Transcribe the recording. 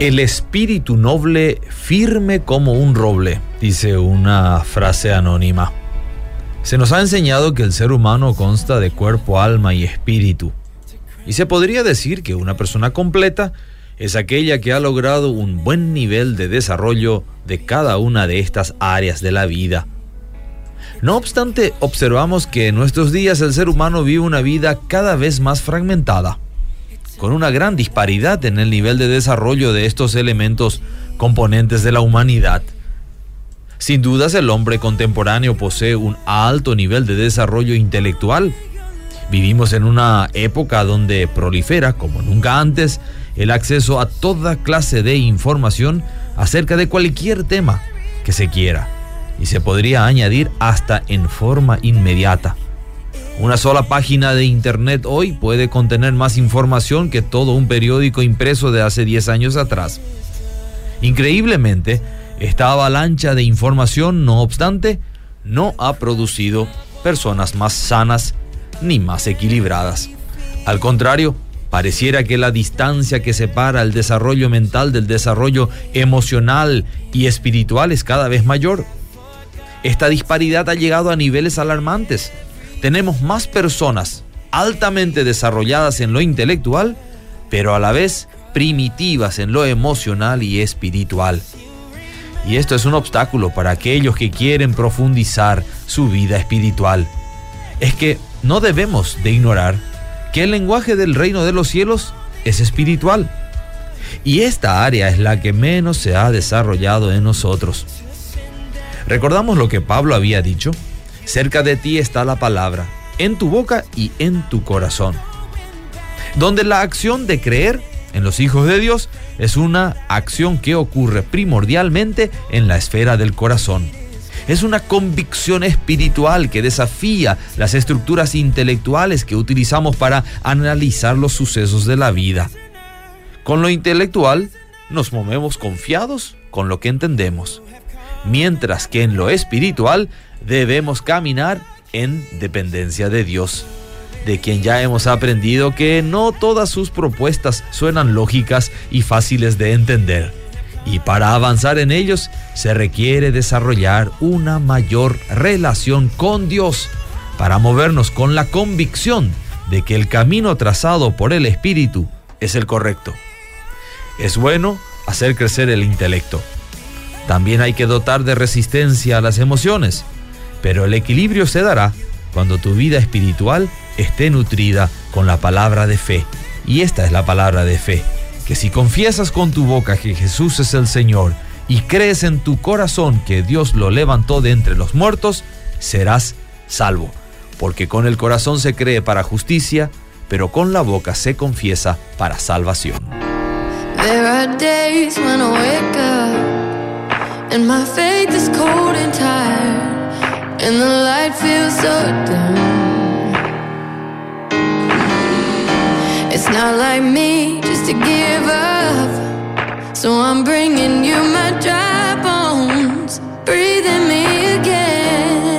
El espíritu noble firme como un roble, dice una frase anónima. Se nos ha enseñado que el ser humano consta de cuerpo, alma y espíritu. Y se podría decir que una persona completa es aquella que ha logrado un buen nivel de desarrollo de cada una de estas áreas de la vida. No obstante, observamos que en nuestros días el ser humano vive una vida cada vez más fragmentada con una gran disparidad en el nivel de desarrollo de estos elementos componentes de la humanidad. Sin dudas el hombre contemporáneo posee un alto nivel de desarrollo intelectual. Vivimos en una época donde prolifera, como nunca antes, el acceso a toda clase de información acerca de cualquier tema que se quiera, y se podría añadir hasta en forma inmediata. Una sola página de Internet hoy puede contener más información que todo un periódico impreso de hace 10 años atrás. Increíblemente, esta avalancha de información, no obstante, no ha producido personas más sanas ni más equilibradas. Al contrario, pareciera que la distancia que separa el desarrollo mental del desarrollo emocional y espiritual es cada vez mayor. Esta disparidad ha llegado a niveles alarmantes tenemos más personas altamente desarrolladas en lo intelectual, pero a la vez primitivas en lo emocional y espiritual. Y esto es un obstáculo para aquellos que quieren profundizar su vida espiritual. Es que no debemos de ignorar que el lenguaje del reino de los cielos es espiritual. Y esta área es la que menos se ha desarrollado en nosotros. ¿Recordamos lo que Pablo había dicho? Cerca de ti está la palabra, en tu boca y en tu corazón. Donde la acción de creer en los hijos de Dios es una acción que ocurre primordialmente en la esfera del corazón. Es una convicción espiritual que desafía las estructuras intelectuales que utilizamos para analizar los sucesos de la vida. Con lo intelectual nos movemos confiados con lo que entendemos, mientras que en lo espiritual debemos caminar en dependencia de Dios, de quien ya hemos aprendido que no todas sus propuestas suenan lógicas y fáciles de entender. Y para avanzar en ellos se requiere desarrollar una mayor relación con Dios para movernos con la convicción de que el camino trazado por el Espíritu es el correcto. Es bueno hacer crecer el intelecto. También hay que dotar de resistencia a las emociones pero el equilibrio se dará cuando tu vida espiritual esté nutrida con la palabra de fe. Y esta es la palabra de fe, que si confiesas con tu boca que Jesús es el Señor y crees en tu corazón que Dios lo levantó de entre los muertos, serás salvo. Porque con el corazón se cree para justicia, pero con la boca se confiesa para salvación. And my faith is cold and tired, and the light feels so dim. It's not like me just to give up, so I'm bringing you my dry bones, breathing me again.